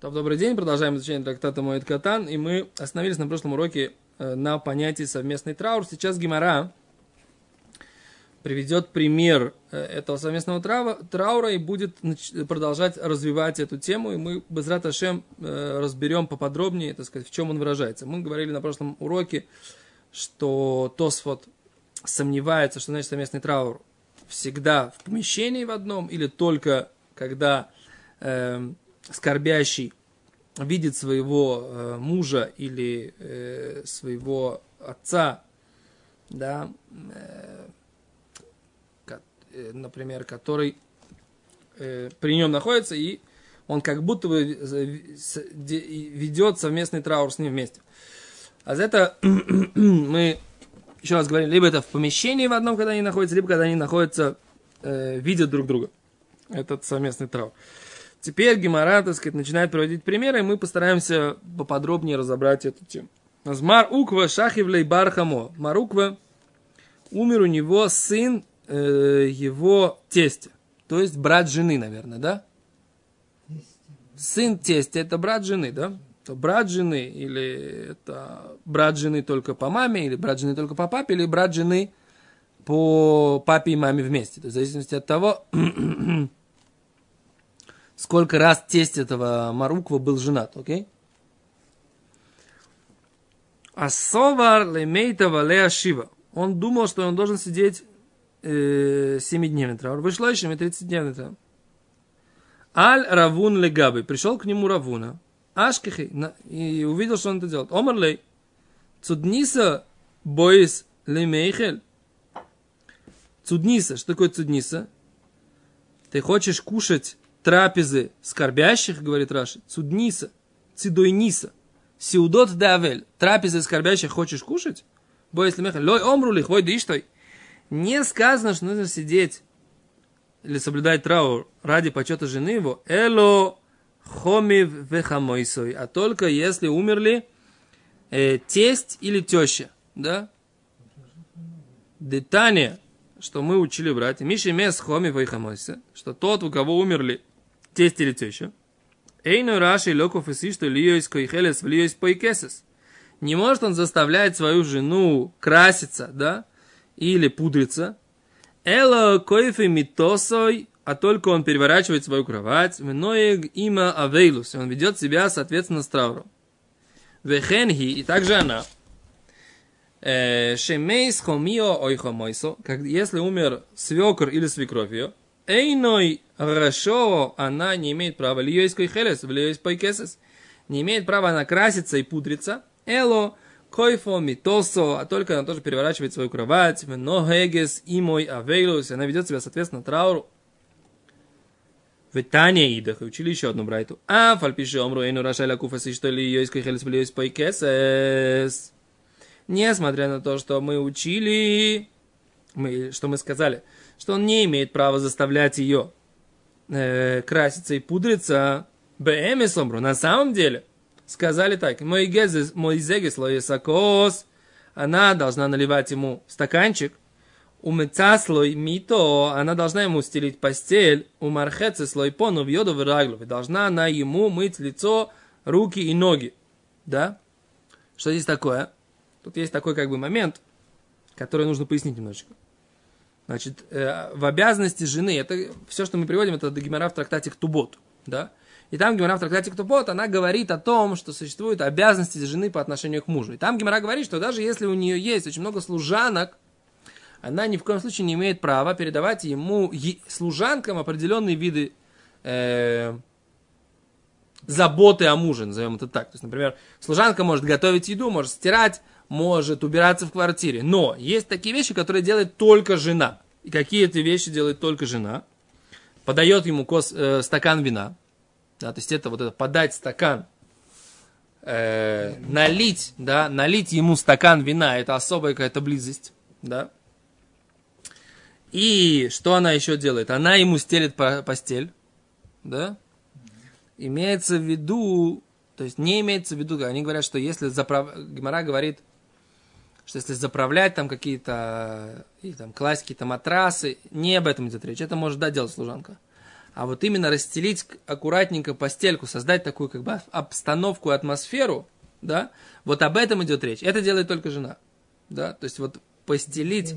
То, добрый день, продолжаем изучение трактата Моет Катан, и мы остановились на прошлом уроке э, на понятии совместный траур. Сейчас Гимара приведет пример э, этого совместного трава, траура и будет продолжать развивать эту тему, и мы без Раташем э, разберем поподробнее, так сказать, в чем он выражается. Мы говорили на прошлом уроке, что Тосфот сомневается, что значит совместный траур всегда в помещении в одном или только когда э, скорбящий видит своего э, мужа или э, своего отца, да, э, например, который при нем находится, и он как будто бы ведет совместный траур с ним вместе. А за это мы еще раз говорим, либо это в помещении в одном, когда они находятся, либо когда они находятся, видят друг друга. Этот совместный траур. Теперь Гемора, так сказать, начинает приводить примеры, и мы постараемся поподробнее разобрать эту тему. Мар Уква Шахивлей Бархамо. Маруква умер у него сын э, его тестя. То есть брат жены, наверное, да? Сын тестя это брат жены, да? То брат жены или это брат жены только по маме, или брат жены только по папе, или брат жены по папе и маме вместе. То есть в зависимости от того, сколько раз тесть этого Маруква был женат, окей? А Совар Лемейтова Леашива. Он думал, что он должен сидеть э, 7-дневный траур. Вышло еще 30-дневный траур. Аль Равун Легаби. Пришел к нему Равуна. Ашкихи. И увидел, что он это делает. Омарлей. Цудниса Боис Лемейхель. Цудниса. Что такое цудниса? Ты хочешь кушать трапезы скорбящих, говорит Раши, цудниса, цидойниса, сиудот давель, трапезы скорбящих хочешь кушать? Бо если меха, лой омру ли, хвой диштой. Не сказано, что нужно сидеть или соблюдать траур ради почета жены его, эло хомив вехамойсой, а только если умерли э, тесть или теща, да? Детание, что мы учили братья, Миши мес хоми вейхамойса, что тот, у кого умерли тесть или теща. Эйну раши локов и что лиойс койхелес в лиойс койкесес. Не может он заставлять свою жену краситься, да, или пудриться. Эло койфи митосой, а только он переворачивает свою кровать. Веноег има авейлус, он ведет себя, соответственно, с трауром. Вехенхи, и также она. Шемейс хомио ойхо мойсо, если умер свекр или свекровь ее, Эйной Рашо, она не имеет права, льёйской хелес, льёйской кесес, не имеет права накраситься и пудриться. Эло, койфо, митосо, а только она тоже переворачивает свою кровать, но хегес и мой авейлус, она ведет себя, соответственно, трауру. В Тане Идах, учили еще одну брайту. А, фальпиши омру, эйну рашайла куфаси, что ли, йойской хелес, льёйской кесес. Несмотря на то, что мы учили, мы, что мы сказали, что он не имеет права заставлять ее э, краситься и пудриться. Бэмисомру. На самом деле, сказали так, мой зегес лоесакос, она должна наливать ему стаканчик, у слой мито, она должна ему стелить постель, у мархецы слой пону в йоду в должна она ему мыть лицо, руки и ноги. Да? Что здесь такое? Тут есть такой как бы момент, который нужно пояснить немножечко. Значит, э, в обязанности жены, это все, что мы приводим, это Гемора в трактате Ктубот, да? И там Гемора в трактате Ктубот, она говорит о том, что существуют обязанности жены по отношению к мужу. И там Гемора говорит, что даже если у нее есть очень много служанок, она ни в коем случае не имеет права передавать ему, служанкам, определенные виды э, заботы о муже, назовем это так. То есть, например, служанка может готовить еду, может стирать, может убираться в квартире. Но есть такие вещи, которые делает только жена. И какие эти вещи делает только жена? Подает ему кос, э, стакан вина. Да, то есть это вот это подать стакан, э, налить, да, налить ему стакан вина, это особая какая-то близость, да. И что она еще делает? Она ему стелит постель, да. Имеется в виду, то есть не имеется в виду, они говорят, что если заправ... Гимара говорит, что если заправлять там какие-то, и там класть какие-то матрасы, не об этом идет речь. Это может, да, делать служанка. а вот именно расстелить аккуратненько постельку, создать такую как бы обстановку, атмосферу, да, вот об этом идет речь. Это делает только жена, да, то есть вот постелить,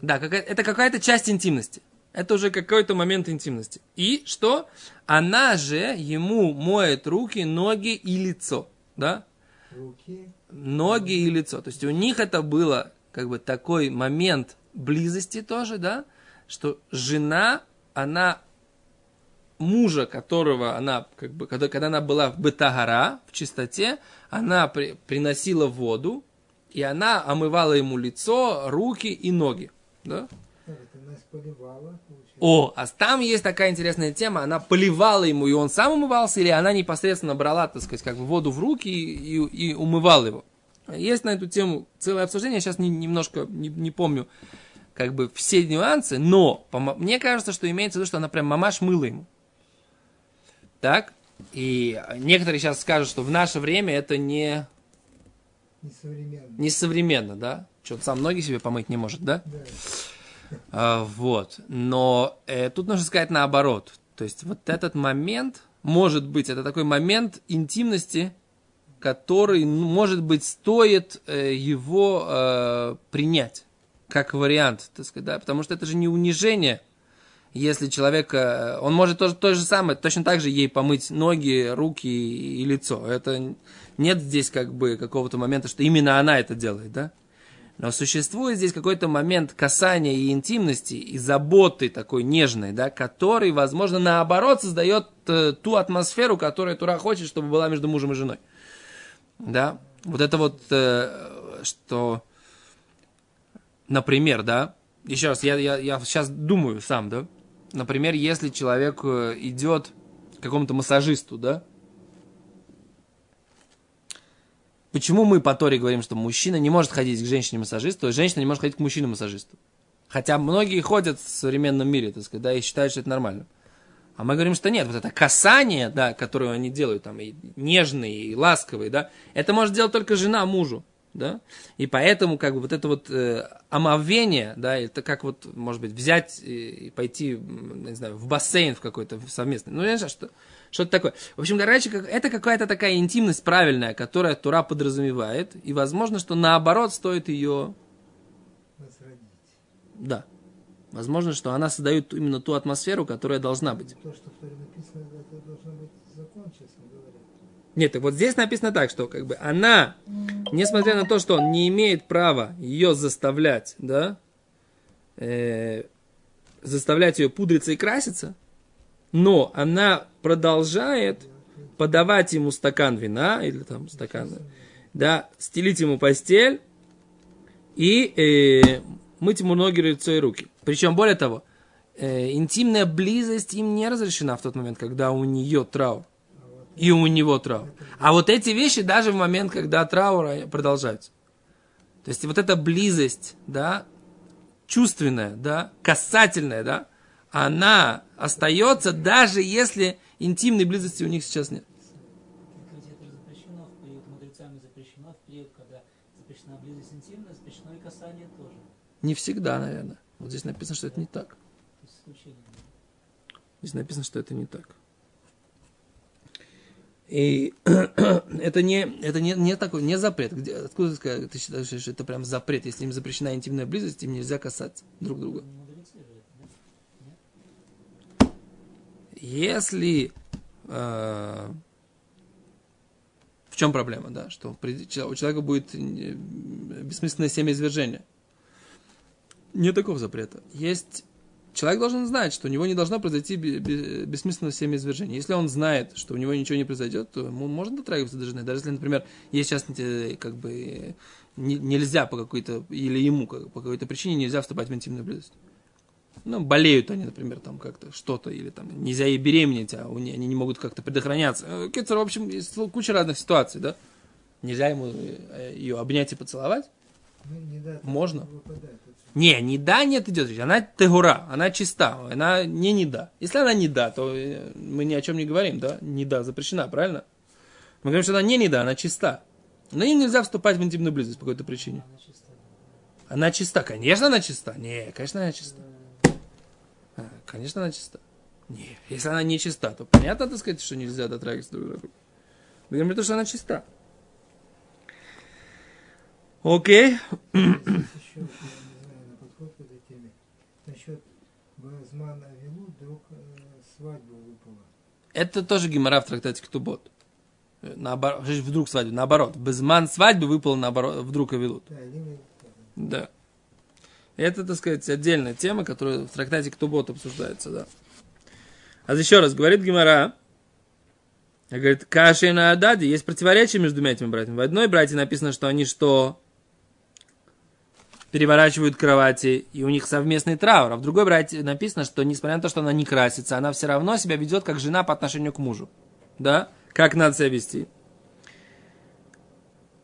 да, какая, это какая-то часть интимности. Это уже какой-то момент интимности. И что? Она же ему моет руки, ноги и лицо. Да? Руки. Ноги и лицо. То есть у них это было как бы такой момент близости тоже, да? Что жена, она мужа, которого она, как бы, когда, когда она была в Бетагара, в чистоте, она при, приносила воду, и она омывала ему лицо, руки и ноги. Да? О, а там есть такая интересная тема, она поливала ему, и он сам умывался, или она непосредственно брала, так сказать, как бы воду в руки и, и, и умывала его. Есть на эту тему целое обсуждение, я сейчас не, немножко не, не помню как бы все нюансы, но по, мне кажется, что имеется в виду, что она прям мамаш мыла ему. Так? И некоторые сейчас скажут, что в наше время это не... Несовременно. Несовременно, да? Что-то сам ноги себе помыть не может, да? Да. А, вот. Но э, тут нужно сказать наоборот. То есть вот этот момент, может быть, это такой момент интимности, который, ну, может быть, стоит э, его э, принять как вариант, так сказать, да, потому что это же не унижение, если человек, э, он может тоже то же самое, точно так же ей помыть ноги, руки и лицо. Это нет здесь как бы какого-то момента, что именно она это делает, да? Но существует здесь какой-то момент касания и интимности, и заботы такой нежной, да, который, возможно, наоборот создает э, ту атмосферу, которую Тура хочет, чтобы была между мужем и женой. Да, вот это вот, э, что, например, да, еще раз, я, я, я сейчас думаю сам, да, например, если человек э, идет к какому-то массажисту, да, Почему мы по Торе говорим, что мужчина не может ходить к женщине-массажисту, а женщина не может ходить к мужчине-массажисту? Хотя многие ходят в современном мире, так сказать, да, и считают, что это нормально. А мы говорим, что нет, вот это касание, да, которое они делают, там, и нежные, и ласковые, да, это может делать только жена мужу, да, и поэтому, как бы, вот это вот э, омовение, да, это как вот, может быть, взять и пойти, не знаю, в бассейн в какой-то совместный, ну, я не знаю, что, что-то такое. В общем, короче, это какая-то такая интимность правильная, которая Тура подразумевает. И возможно, что наоборот стоит ее... Возродить. Да. Возможно, что она создает именно ту атмосферу, которая должна быть. То, что в Торе написано, это должно быть закон, честно говоря. Нет, так вот здесь написано так, что как бы она, несмотря на то, что он не имеет права ее заставлять, да, э, заставлять ее пудриться и краситься, но она продолжает подавать ему стакан вина или там стакан, да, стелить ему постель и э, мыть ему ноги, лицо и руки. Причем, более того, э, интимная близость им не разрешена в тот момент, когда у нее траур. И у него траур. А вот эти вещи даже в момент, когда траур продолжается. То есть вот эта близость, да, чувственная, да, касательная, да, она остается, даже если интимной близости у них сейчас нет. Не всегда, наверное. Вот здесь написано, что это не так. Здесь написано, что это не так. И это не, это не, не такой, не запрет. Где, откуда ты, ты считаешь, что это прям запрет? Если им запрещена интимная близость, им нельзя касаться друг друга. Мудрецы же это, да? Если... э, в чем проблема, да? Что у человека будет э, бессмысленное семяизвержение. Нет такого запрета. Есть... Человек должен знать, что у него не должно произойти бе- бе- бессмысленное семяизвержение. Если он знает, что у него ничего не произойдет, то ему можно дотрагиваться до жены. Даже если, например, есть сейчас э, как бы не- нельзя по какой-то, или ему по какой-то причине нельзя вступать в интимную близость. Ну, болеют они, например, там как-то что-то, или там нельзя ей беременеть, а у не- они не могут как-то предохраняться. Э, Кетцер, в общем, есть куча разных ситуаций, да? Нельзя ему э, ее обнять и поцеловать? Ну, не да, Можно. Выпадает. Не, не да, нет идет речь. Она тегура, она чиста, она не не да. Если она не да, то э, мы ни о чем не говорим, да? Не да запрещена, правильно? Мы говорим, что она не не да, она чиста. Но им нельзя вступать в интимную близость по какой-то причине. Она чисто. Она чиста, конечно, она чиста. Не, конечно, она чиста. Конечно, она чиста. Не, если она не чиста, то понятно, так сказать, что нельзя дотрагиваться друг к другу. Мы говорим то, что она чиста. Окей. Э. Это тоже гемора в трактате Ктубот. Э, Наоборот, вдруг свадьба, наоборот. Безман свадьбы выпал наоборот, вдруг Авилут. Да. Это, так сказать, отдельная тема, которая в трактате Ктубот обсуждается, да. А еще раз, говорит Гимара, говорит, Каши на Ададе, есть противоречие между двумя этими братьями. В одной братье написано, что они что? Переворачивают кровати, и у них совместный траур. А в другой братье написано, что несмотря на то, что она не красится, она все равно себя ведет как жена по отношению к мужу. Да? Как надо себя вести?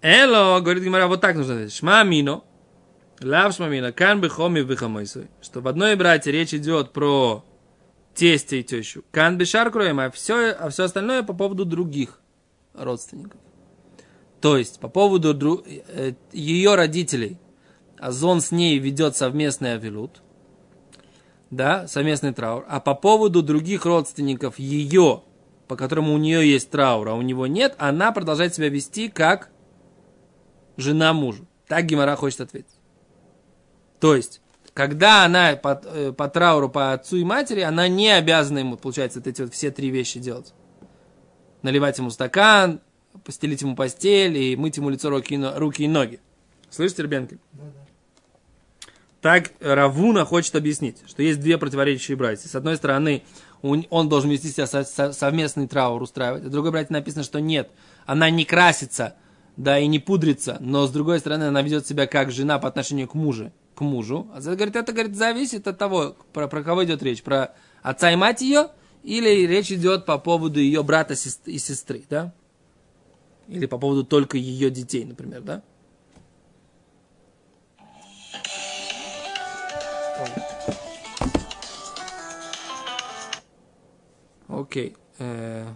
Эло, говорит Гимара, вот так нужно сказать. Шма мино, лав шмамина, кан бихоми бихамойсой. Что в одной братье речь идет про тестя и тещу. Кан бишар кроем, а все, а все остальное по поводу других родственников. То есть, по поводу дру- э, ее родителей, Азон с ней ведет совместный авилут, да, совместный траур, а по поводу других родственников ее, по которому у нее есть траур, а у него нет, она продолжает себя вести как жена мужу. Так Гимара хочет ответить. То есть, когда она по, э, по трауру по отцу и матери, она не обязана ему, получается, вот эти вот все три вещи делать. Наливать ему стакан, постелить ему постель и мыть ему лицо, руки и, руки и ноги. Слышите, Ребенки? да, да. Так Равуна хочет объяснить, что есть две противоречащие братья. С одной стороны, он должен вести себя со- со- совместный траур устраивать. А другой братье написано, что нет, она не красится, да, и не пудрится, но с другой стороны, она ведет себя как жена по отношению к мужу. К мужу. А говорит, это говорит, зависит от того, про, про кого идет речь. Про отца и мать ее, или речь идет по поводу ее брата и сестры, да? Или по поводу только ее детей, например, да? Окей. э.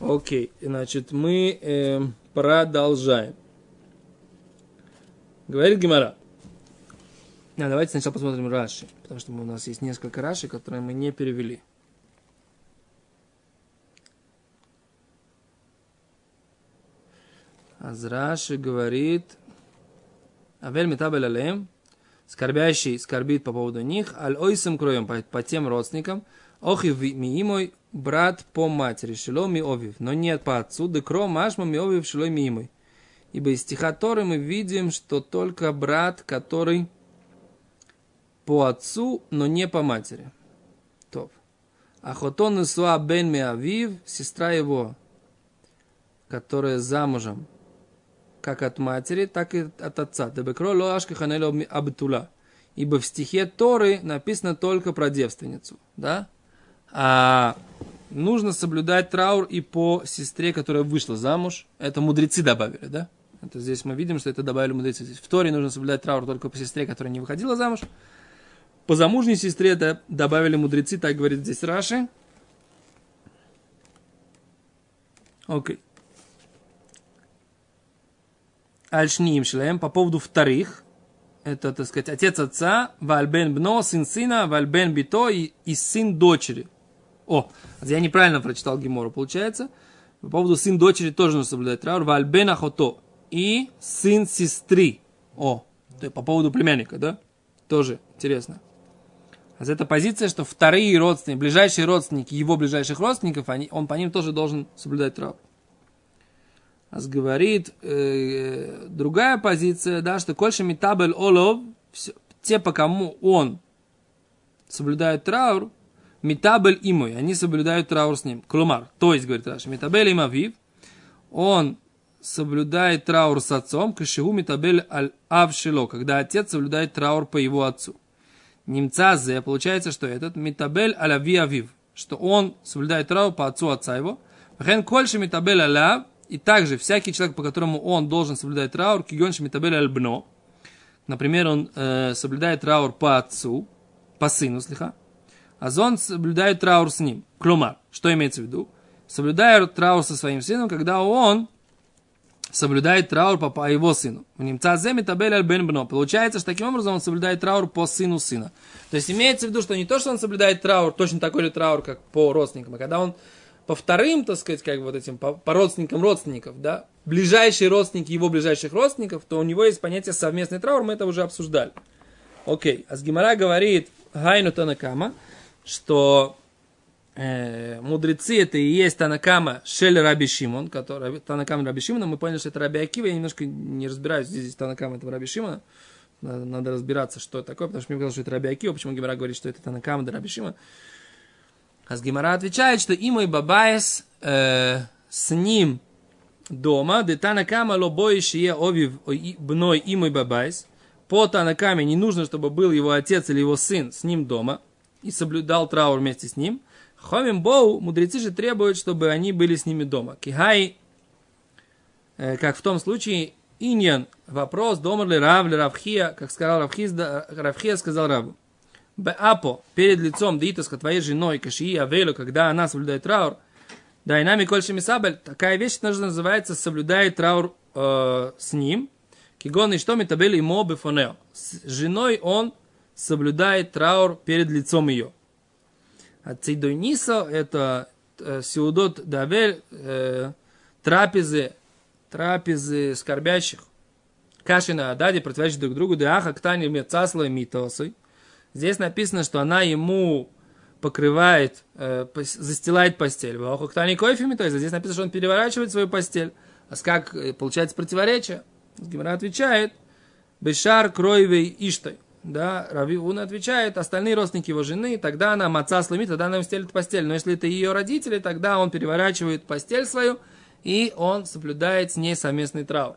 Окей, значит, мы э, продолжаем. Говорит Гимара. А, давайте сначала посмотрим Раши, потому что у нас есть несколько Раши, которые мы не перевели. Аз Раши говорит, Авель Метабель Алем, скорбящий скорбит по поводу них, аль ойсам кроем, по, по тем родственникам, охи ми мой брат по матери, шило ми овив, но нет по отцу, декро машма ми овив, шило ми мой. Ибо из стиха Торы мы видим, что только брат, который по отцу, но не по матери. Топ. Ахотон Исуа бен Меавив, сестра его, которая замужем, как от матери, так и от отца. Дебекро лоашка ханело абитула. Ибо в стихе Торы написано только про девственницу. Да? А нужно соблюдать траур и по сестре, которая вышла замуж. Это мудрецы добавили, да? Это здесь мы видим, что это добавили мудрецы. Здесь в Торе нужно соблюдать траур только по сестре, которая не выходила замуж. По замужней сестре да, добавили мудрецы, так говорит здесь Раши. Окей. Альшниим шлем по поводу вторых. Это, так сказать, отец отца, вальбен бно, сын сына, вальбен бито и, и сын дочери. О, я неправильно прочитал Гемору, получается. По поводу сын дочери тоже нужно соблюдать траур. Вальбен ахото и сын сестры. О, то по поводу племянника, да? Тоже интересно. А это позиция, что вторые родственники, ближайшие родственники его ближайших родственников, они, он по ним тоже должен соблюдать траур. А говорит э, другая позиция, да, что кольше митабель олов, все, те, по кому он соблюдает траур, митабель и мой, они соблюдают траур с ним. Клумар, то есть, говорит Раша, митабель им авив, он соблюдает траур с отцом, кашигу митабель аль авшило, когда отец соблюдает траур по его отцу. Немца зе, получается, что этот митабель аль ави авив, что он соблюдает траур по отцу отца его. Хен кольше митабель аляв, и также всякий человек, по которому он должен соблюдать траур, кигонши митабель аль бно, например, он э, соблюдает траур по отцу, по сыну, слегка, а он соблюдает траур с ним. Клумар, что имеется в виду? Соблюдает траур со своим сыном, когда он соблюдает траур по, по его сыну. В немца земи табель аль бен бно. Получается, что таким образом он соблюдает траур по сыну сына. То есть имеется в виду, что не то, что он соблюдает траур, точно такой же траур, как по родственникам, а когда он по вторым, так сказать, как вот этим, по, по родственникам родственников, да, ближайшие родственники его ближайших родственников, то у него есть понятие совместный траур, мы это уже обсуждали. Окей, а Асгимара говорит Гайну Танакама, что э, мудрецы это и есть Танакама Шель Раби Шимон, который Танакама Раби Шимона, мы поняли, что это Раби Акива, я немножко не разбираюсь, здесь, здесь Танакама этого Раби Шимона, надо, надо разбираться, что такое, потому что мне казалось, что это Раби Акива, почему Гимара говорит, что это Танакама да Раби Шимон. А с Гимара отвечает, что и мой Бабаес э, с ним дома, де Танакама лобоишие овив бной и мой Бабаес, по Танакаме не нужно, чтобы был его отец или его сын с ним дома. И соблюдал траур вместе с ним. Хомим Боу, мудрецы же требуют, чтобы они были с ними дома. Кихай, э, как в том случае, Иньян, вопрос, домар ли Рав ли Равхия, как сказал Равхиз, Равхия сказал Раву. Беапо, перед лицом Дитаска, твоей женой, Кашии Авелю, когда она соблюдает траур, да и нами Кольши Мисабель, такая вещь тоже называется соблюдает траур э, с ним, Кигон и что метабели имо бефонео. С женой он соблюдает траур перед лицом ее. А цейдойниса это э, сеудот давель, э, трапезы, трапезы скорбящих. Каши на Ададе, противоречат друг другу, деаха ктани мецасла и митосы. Здесь написано, что она ему покрывает, э, застилает постель. Ваха ктани кофе митосы. Здесь написано, что он переворачивает свою постель. А как получается противоречие? Гимара отвечает, Бешар Кроевей Иштой. Да, Рави Уна отвечает, остальные родственники его жены, тогда она маца сломит, тогда она стелит постель. Но если это ее родители, тогда он переворачивает постель свою, и он соблюдает с ней совместный траур.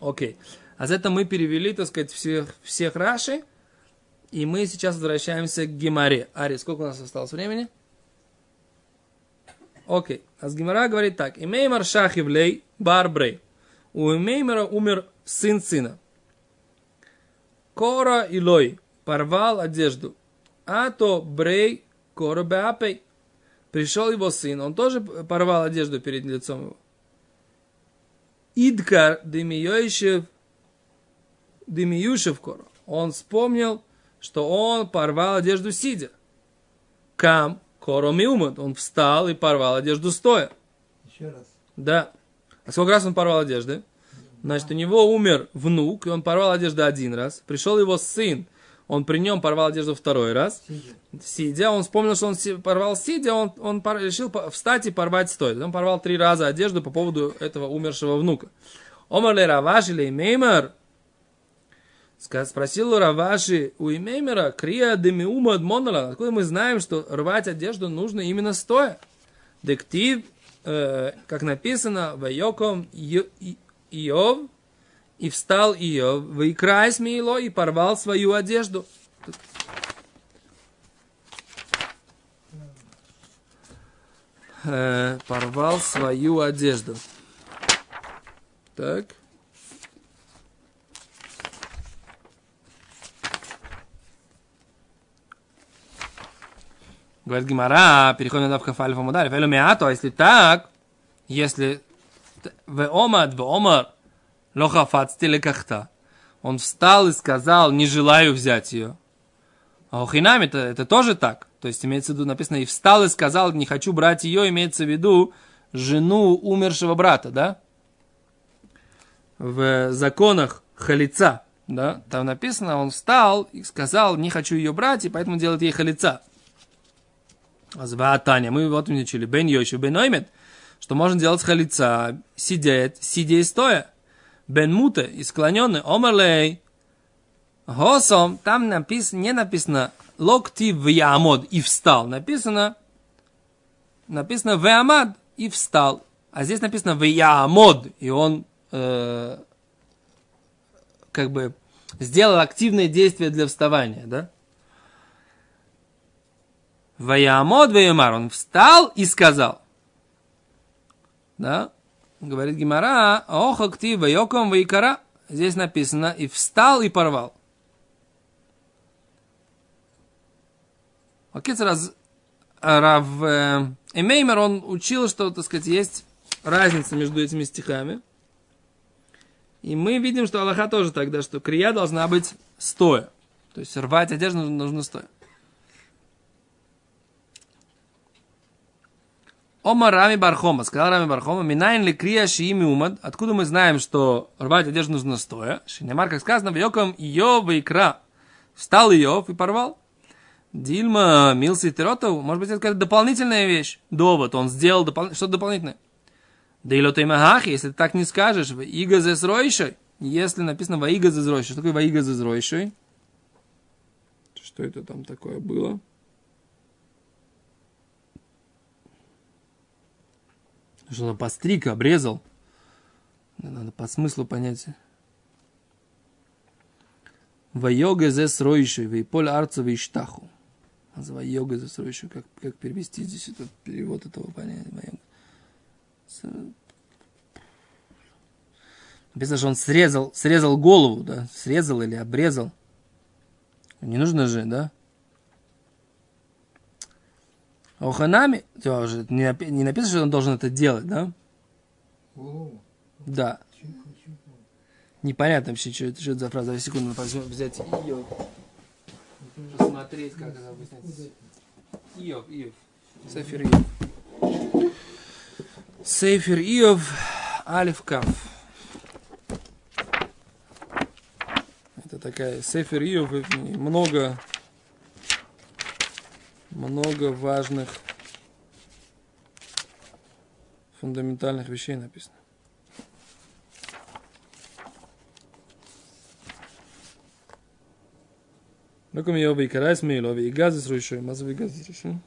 Окей. А за это мы перевели, так сказать, всех, всех Раши, и мы сейчас возвращаемся к Гимаре. Ари, сколько у нас осталось времени? Окей. А с Гимара говорит так. Имей маршахивлей барбрей. У Меймера умер сын сына. Кора Илой порвал одежду. А то Брей Кора Беапей. Пришел его сын, он тоже порвал одежду перед лицом его. Идкар Демиюшев Демиюшев Кора. Он вспомнил, что он порвал одежду сидя. Кам Кора Милмут. Он встал и порвал одежду стоя. Еще раз. Да. А сколько раз он порвал одежды? Значит, у него умер внук, и он порвал одежду один раз. Пришел его сын, он при нем порвал одежду второй раз. Сидя. Он вспомнил, что он порвал сидя, он, он пор- решил встать и порвать стоя. Он порвал три раза одежду по поводу этого умершего внука. Омар ли Раваш или Меймер? Спросил у Раваши у Имеймера, Крия демиума адмонала. Откуда мы знаем, что рвать одежду нужно именно стоя? Дектив, э, как написано, Вайоком Иов, и встал Иов, выкрай смейло и порвал свою одежду. Э, порвал свою одежду. Так. Говорит Гимара, переходим на Давка Фальфа Мударев. Элю меато, если так, если в омад, в омар, лохафат стилекахта, он встал и сказал, не желаю взять ее. А у Хинами это, это тоже так. То есть имеется в виду, написано, и встал и сказал, не хочу брать ее, имеется в виду жену умершего брата, да? В законах халица, да, там написано, он встал и сказал, не хочу ее брать, и поэтому делает ей халица. А Таня, мы вот учили, бен йоши, бен оймет, что можно делать халица, сидя, сидя и стоя. Бен муте, и склоненный, омерлей, Госом, там написано, не написано локти в ямод и встал. Написано, написано в ямад и встал. А здесь написано в ямод, и он э, как бы сделал активное действие для вставания, да? Ваямод Ваямар, он встал и сказал. Да? Говорит Гимара, ох, акти Вайоком Вайкара. Здесь написано, и встал и порвал. Окей, раз Рав э, Эмеймер, он учил, что, так сказать, есть разница между этими стихами. И мы видим, что Аллаха тоже тогда, что крия должна быть стоя. То есть рвать одежду нужно стоя. Ома Рами Бархома, сказал Рами Бархома, минайн ли крия шиими умад, откуда мы знаем, что рвать одежду нужно стоя? Шинемар, как сказано, в Йоком Иов и Кра. Встал Иов и порвал. Дильма Милси Теротов, может быть, это какая-то дополнительная вещь. Довод, он сделал допол... что-то дополнительное. Да и лотай махахи, если ты так не скажешь, в ига зесройшой, если написано во ига зесройшой, что такое во ига зесройшой? Что это там такое было? Что он постриг, обрезал. Надо по смыслу понять. Вайога зе сройший, вейполь арца вейштаху. Называй йога зе сройший. Как, как перевести здесь этот перевод этого понятия? Написано, что он срезал, срезал голову, да? Срезал или обрезал. Не нужно же, да? Оханами, тоже не, напи- не написано, что он должен это делать, да? Да. Непонятно вообще, что это, что это за фраза. Секунду, надо возьмем- взять ее. Посмотреть, как это объясняется. Иов, Иов. Сефер Иов. Сейфер Иов, Алиф Каф. Это такая Сефер Иов, много, много важных фундаментальных вещей написано. Лукам Иов и Карайс Мейлов, и Газис Руишой, Мазов и Газис Руишой.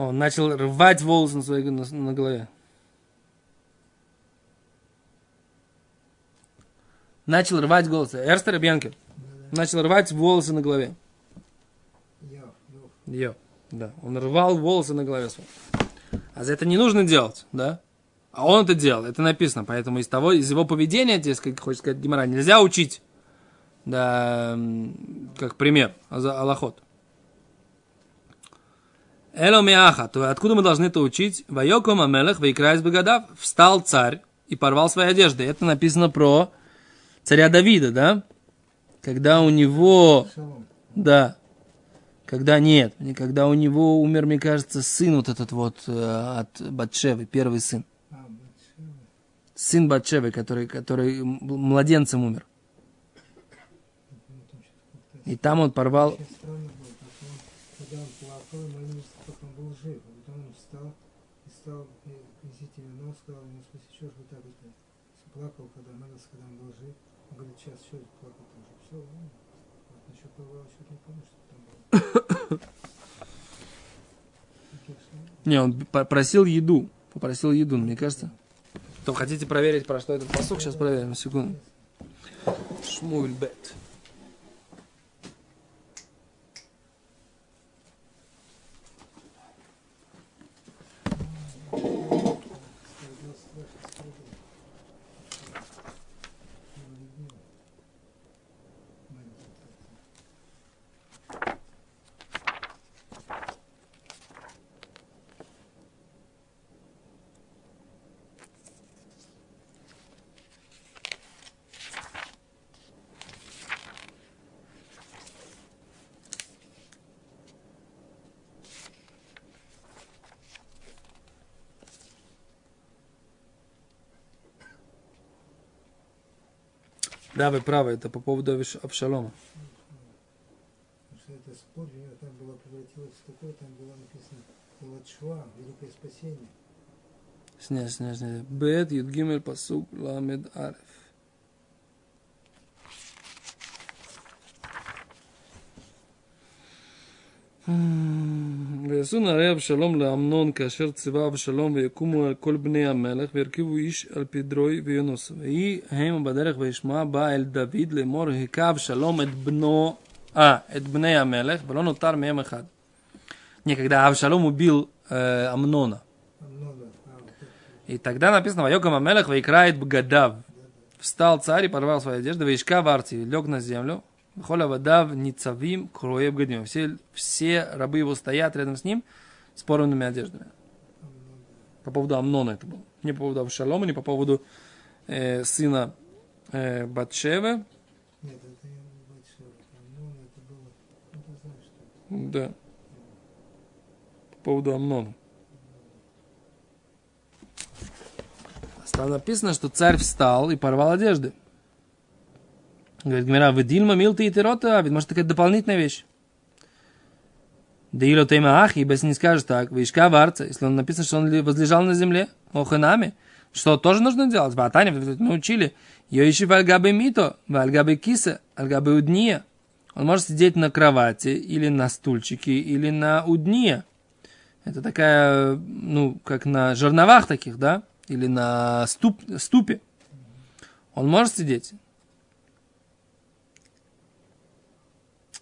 Он начал рвать волосы на своей на, на голове. Начал рвать волосы. Эрстер Бьянкер. Начал рвать волосы на голове. Йо. Да. Он рвал волосы на голове. А за это не нужно делать, да? А он это делал, это написано. Поэтому из того, из его поведения, здесь, как хочет сказать Гимара, нельзя учить. Да, как пример, за Аллахот. Эло миаха, то откуда мы должны это учить? Вайоком амелех вейкрайс бегадав. Встал царь и порвал свои одежды. Это написано про царя Давида, да? Когда у него, да, когда нет, когда у него умер, мне кажется, сын вот этот вот э, от Батшевы, первый сын. А. Сын Батшевы, который, который младенцем умер. Ну, И там он порвал, Очень странно было, как он, когда он плакал, молился, пока он он встал и стал приносительно нос, сказал ему, в смысле, что ж вы так это плакал, когда молился, когда он был жив. Он говорит, сейчас, что плакал тоже. Все, ну, вот насчет порвал, что-то не помню, что там было. Не, он п- просил еду, попросил еду, мне кажется. То хотите проверить, про что этот посок? Сейчас проверим, секунду. Шмуль бет. Да, вы правы, это по поводу Авшалома. Это спор, там было превратилось в такое, там было написано Ладшва, великое спасение. Сня, сня, сня. Бет, Юдгимель, Пасук, Ламед, Ареф. ויעשו נערי אבשלום לאמנון כאשר ציווה אבשלום ויקומו על כל בני המלך וירכיבו איש על פדרוי וינוס. ויהי הם בדרך וישמע בא אל דוד לאמור היכה אבשלום את בנו А, это Бней Амелех, Балону Тар Мемехад. Не, когда Авшалом убил э, Амнона. Много. А, вот это. И тогда написано, Вайокам Амелех вайкрает Бгадав. Встал царь и порвал свои одежды, Ваишка в арте, лег на землю. Холя Вадав, Ницавим, Кроев Бгадим. Все, все рабы его стоят рядом с ним с порванными одеждами. По поводу Амнона это было. Не по поводу Авшалома, не по поводу э, сына э, Батшевы. Нет, это не. Много это было. Ну, ты знаешь, что это. Да. По поводу Амнона. Там написано, что царь встал и порвал одежды. Говорит, Гмира, вы дильма милты и тирота, ведь может такая дополнительная вещь. Да ило тема ах, ибо если не скажешь так, вишка варца, если он написано, что он возлежал на земле, оханами, что тоже нужно делать? Батане, мы учили, йоиши вальгабы мито, вальгабы киса, альгабы удния. Он может сидеть на кровати, или на стульчике, или на удния. Это такая, ну, как на жерновах таких, да? Или на ступ, ступе. Он может сидеть.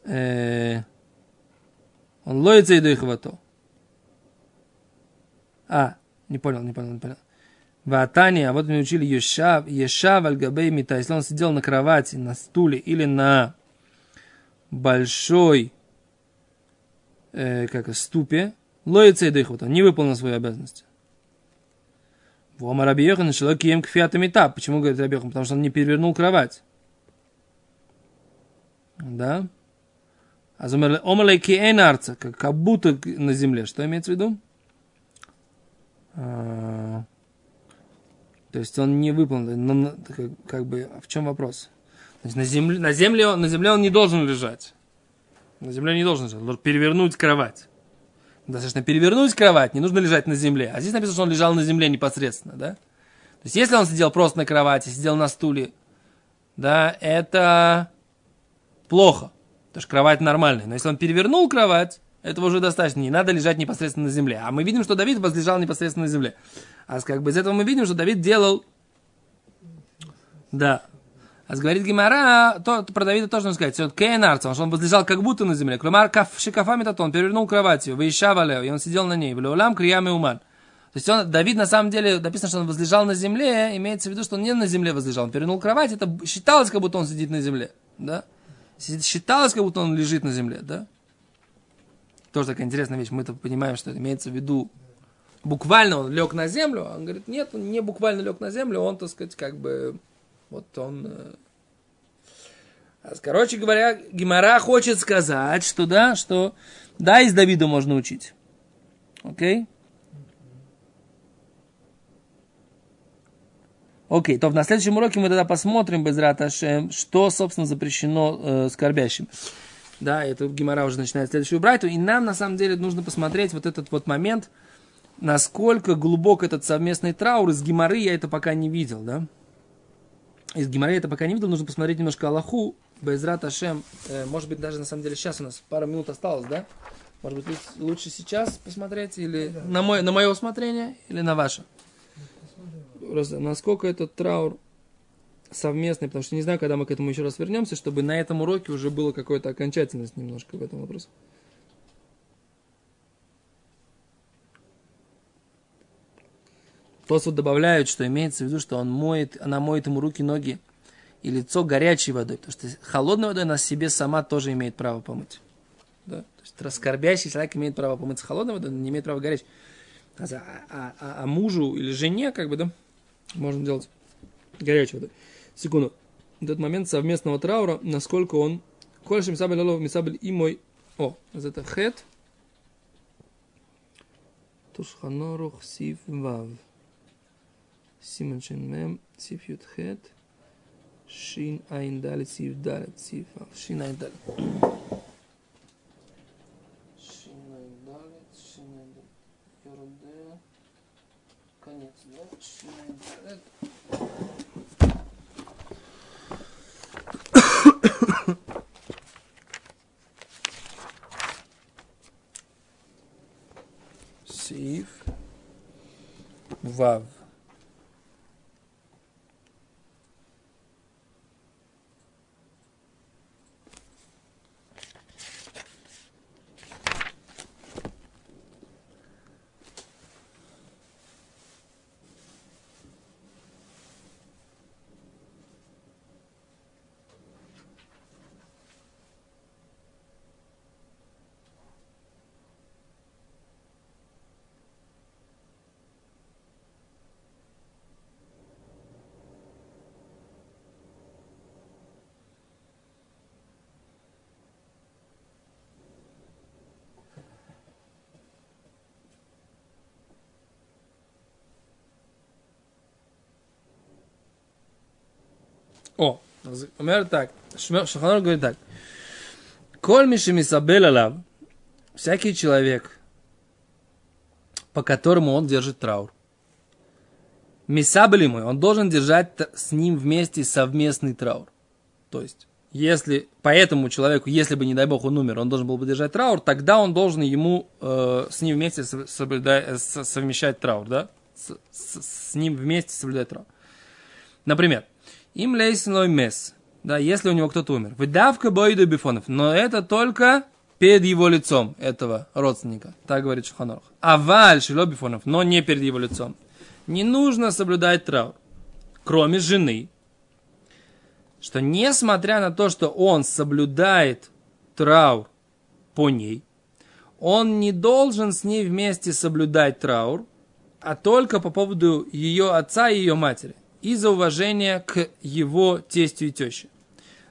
Он лоится и дойхвато. А, не понял, не понял, не понял. Ватани, а вот мы учили Ешав, Ешав аль мита. Если он сидел на кровати, на стуле или на большой э, как ступе, лоится и дыхвата, не выполнил свои обязанности. Вома Рабиехан Шелокием кфиата мита. Почему говорит Рабиехан? Потому что он не перевернул кровать. Да? Омалей киэнарца, как, как будто на земле. Что имеется в виду? А, то есть он не выполнил. но как, как бы, в чем вопрос? То есть на земле, на, земле, он- на земле он не должен лежать. На земле не должен лежать. Должен перевернуть кровать. Достаточно перевернуть кровать, не нужно лежать на земле. А здесь написано, что он лежал на земле непосредственно, да? То есть, если он сидел просто на кровати, сидел на стуле, да, это плохо. Потому что кровать нормальная. Но если он перевернул кровать, этого уже достаточно. Не надо лежать непосредственно на земле. А мы видим, что Давид возлежал непосредственно на земле. А как бы из этого мы видим, что Давид делал... Да. А говорит Гимара, то, про Давида тоже нужно сказать. Кейнарца, что он возлежал как будто на земле. Клумар каф шикафами тот, он перевернул кроватью, выищавалео, и он сидел на ней. Влеулам криями уман. То есть он, Давид на самом деле, написано, что он возлежал на земле, имеется в виду, что он не на земле возлежал, он перевернул кровать, это считалось, как будто он сидит на земле, да? Считалось, как будто он лежит на земле, да? Тоже такая интересная вещь, мы-то понимаем, что это имеется в виду буквально он лег на землю, а он говорит, нет, он не буквально лег на землю, он, так сказать, как бы, вот он... э, а, Короче говоря, Гимара хочет сказать, что да, что да, из Давида можно учить. Окей? Окей, то на следующем уроке мы тогда посмотрим, без Раташем, что, собственно, запрещено э, скорбящим. Да, это Гимара уже начинает следующую брайту, и нам, на самом деле, нужно посмотреть вот этот вот момент, насколько глубок этот совместный траур. Из Гимары я это пока не видел, да? Из Гимары я это пока не видел, нужно посмотреть немножко Аллаху, Безрат Ашем, э, может быть, даже на самом деле сейчас у нас пара минут осталось, да? Может быть, лу- лучше сейчас посмотреть, или на, мой, на мое усмотрение, или на ваше? Насколько этот траур совместный, потому что не знаю, когда мы к этому еще раз вернемся, чтобы на этом уроке уже было какая-то окончательность немножко в этом вопросе. Тос вот добавляют, что имеется в виду, что он моет, она моет ему руки, ноги и лицо горячей водой. Потому что холодной водой она себе сама тоже имеет право помыть. Да? То есть раскорбящий человек имеет право помыться холодной водой, но не имеет права горячей. А, а- а- а мужу или жене, как бы, да, можно делать горячей водой. Секунду. Этот момент совместного траура, насколько он... Кольшим мисабель олов мисабель и мой... О, это хет. Тушханорух сив вав. Симон шин мем, сив ют хет. Шин айн далит, сив далит, сив вав. Шин айн далит. Шин айн далит, шин айн далит. Йорде. Конец, Сив. Вав. О, умер так. Шаханор говорит так. Коль миши мисабель всякий человек, по которому он держит траур. Мисабель мой, он должен держать с ним вместе совместный траур. То есть, если по этому человеку, если бы, не дай бог, он умер, он должен был бы держать траур, тогда он должен ему э, с ним вместе соблюдать, совмещать траур, да? С, с, с ним вместе соблюдать траур. Например, им лейсной мес, да, если у него кто-то умер. Выдавка бойду бифонов, но это только перед его лицом этого родственника, так говорит Шуханорх. А валь бифонов, но не перед его лицом. Не нужно соблюдать траур, кроме жены, что несмотря на то, что он соблюдает траур по ней, он не должен с ней вместе соблюдать траур, а только по поводу ее отца и ее матери, из-за уважения к его тестю и теще.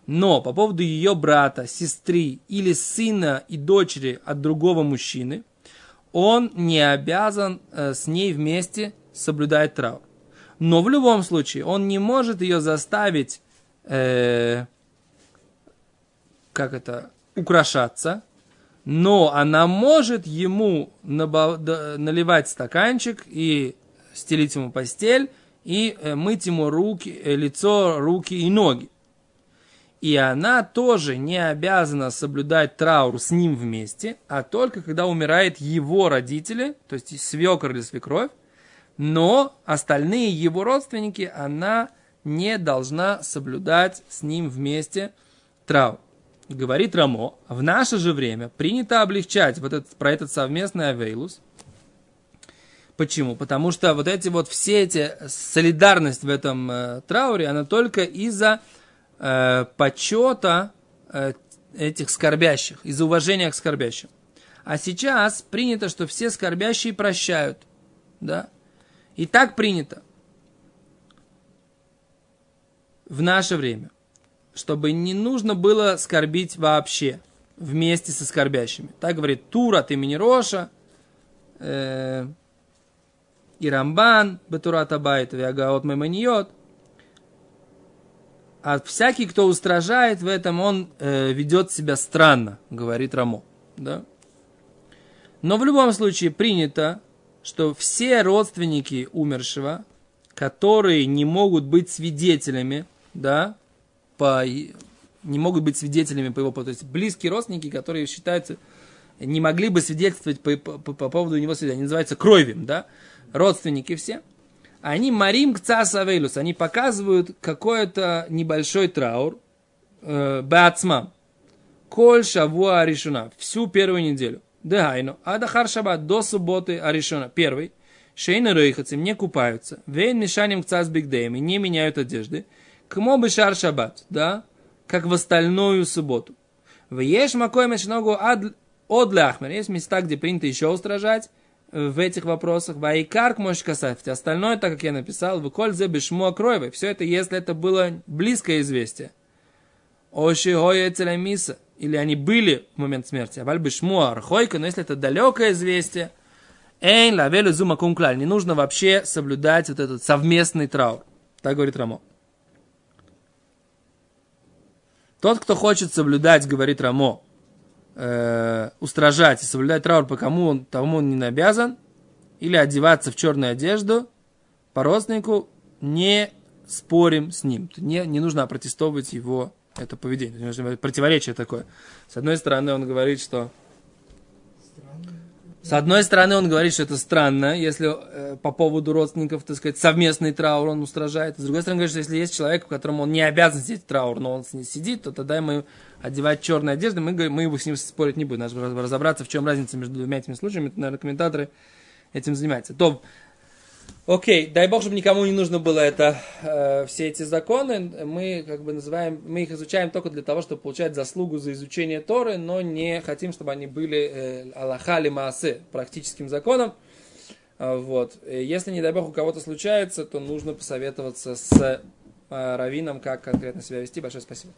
Но по поводу ее брата, сестры или сына и дочери от другого мужчины, он не обязан э, с ней вместе соблюдать траур. Но в любом случае он не может ее заставить э, как это, украшаться, но она может ему наливать стаканчик и стелить ему постель и э, мыть ему руки, э, лицо, руки и ноги. И она тоже не обязана соблюдать траур с ним вместе, а только когда умирает его родители, то есть свекор или свекровь, но остальные его родственники она не должна соблюдать с ним вместе траур. Говорит Рамо, в наше же время принято облегчать вот этот, про этот совместный авейлус. Почему? Потому что вот эти вот все эти солидарность в этом э, трауре, она только из-за э, почета э, этих скорбящих, из-за уважения к скорбящим. А сейчас принято, что все скорбящие прощают. Да? И так принято в наше время, чтобы не нужно было скорбить вообще вместе со скорбящими. Так говорит Тура от имени Роша, э, и Рамбан, Батурат Абайт, Виагаот Майманиот. А всякий, кто устражает в этом, он э, ведет себя странно, говорит Рамо. Да? Но в любом случае принято, что все родственники умершего, которые не могут быть свидетелями да, по, не могут быть свидетелями по его. То есть близкие родственники, которые считаются, не могли бы свидетельствовать по, по, по поводу него свидетельства. Они называются кровим, да, родственники все. Они марим к цасавейлус, они показывают какой-то небольшой траур, э, бацмам, коль шавуа аришуна, всю первую неделю. Дехайну, адахар шаббат, до субботы аришуна, первый. Шейна рейхацем не купаются. Вейн мешанием к цасбигдеем и не меняют одежды. Кмо бы шар шаббат, да, как в остальную субботу. В еш макой мешногу от ляхмер. Есть места, где принято еще устражать в этих вопросах. Вайкарк можешь касать. Остальное, так как я написал, в кользе бешмо кроевой. Все это, если это было близкое известие. Оши. Или они были в момент смерти. Аваль бешмо архойка. Но если это далекое известие, Эйн лавелю зума кунклаль. Не нужно вообще соблюдать вот этот совместный траур. Так говорит Рамо. Тот, кто хочет соблюдать, говорит Рамо, э, устражать и соблюдать траур, по кому он, тому он не обязан, или одеваться в черную одежду, по родственнику, не спорим с ним. Не, не нужно опротестовывать его это поведение. Противоречие такое. С одной стороны, он говорит, что с одной стороны, он говорит, что это странно, если э, по поводу родственников, так сказать, совместный траур он устражает. С другой стороны, говорит, что если есть человек, в котором он не обязан сидеть траур, но он с ней сидит, то тогда ему одевать черные одежды, мы, мы его с ним спорить не будем. Надо разобраться, в чем разница между двумя этими случаями. Это, наверное, комментаторы этим занимаются. То, Окей, дай бог, чтобы никому не нужно было это, э, все эти законы. Мы как бы называем, мы их изучаем только для того, чтобы получать заслугу за изучение Торы, но не хотим, чтобы они были э, Аллаха или Маасе, практическим законом. Э, вот. Если, не дай бог, у кого-то случается, то нужно посоветоваться с э, раввином, как конкретно себя вести. Большое спасибо.